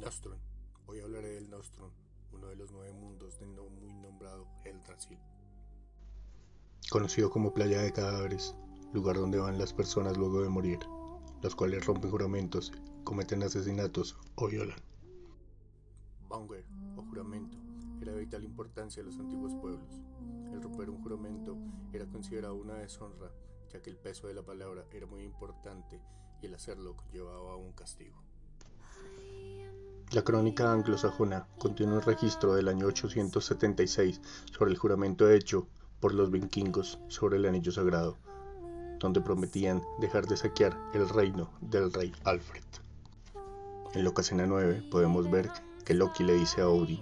Nostrum. Hoy hablaré del Nostrum, uno de los nueve mundos del no muy nombrado Eldrasil. Conocido como Playa de Cadáveres, lugar donde van las personas luego de morir, los cuales rompen juramentos, cometen asesinatos o violan. Banger o juramento era de vital importancia en los antiguos pueblos. El romper un juramento era considerado una deshonra, ya que el peso de la palabra era muy importante y el hacerlo llevaba a un castigo. La crónica anglosajona contiene un registro del año 876 sobre el juramento hecho por los vikingos sobre el anillo sagrado, donde prometían dejar de saquear el reino del rey Alfred. En Locasena 9 podemos ver que Loki le dice a Odin,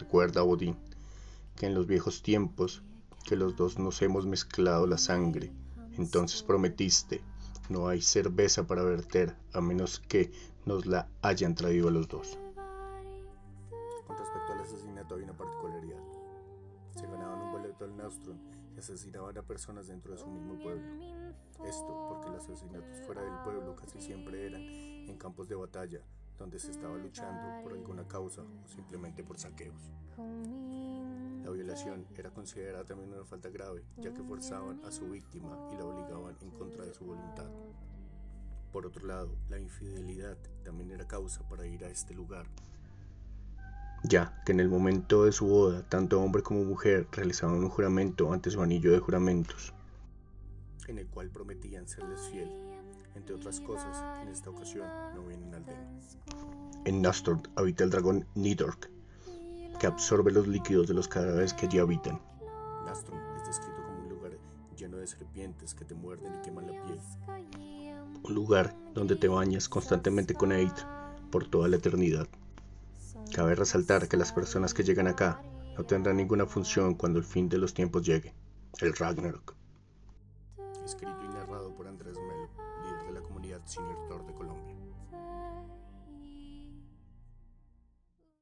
recuerda Odin, que en los viejos tiempos que los dos nos hemos mezclado la sangre, entonces prometiste, no hay cerveza para verter a menos que nos la hayan traído a los dos. Con respecto al asesinato hay una particularidad. Se ganaban un boleto al Nostrum y asesinaban a personas dentro de su mismo pueblo. Esto porque los asesinatos fuera del pueblo casi siempre eran en campos de batalla, donde se estaba luchando por alguna causa o simplemente por saqueos. La violación era considerada también una falta grave, ya que forzaban a su víctima y la obligaban en contra de su voluntad. Por otro lado, la infidelidad también era causa para ir a este lugar, ya que en el momento de su boda, tanto hombre como mujer realizaban un juramento ante su anillo de juramentos, en el cual prometían serles fiel. Entre otras cosas, en esta ocasión no vienen al demo. En Nastord habita el dragón Nidork, que absorbe los líquidos de los cadáveres que allí habitan. Nastrum es descrito como un lugar lleno de serpientes que te muerden y queman la piel un lugar donde te bañas constantemente con Eid por toda la eternidad. Cabe resaltar que las personas que llegan acá no tendrán ninguna función cuando el fin de los tiempos llegue, el Ragnarok. Escrito y narrado por Andrés Melo, líder de la comunidad Senior Thor de Colombia.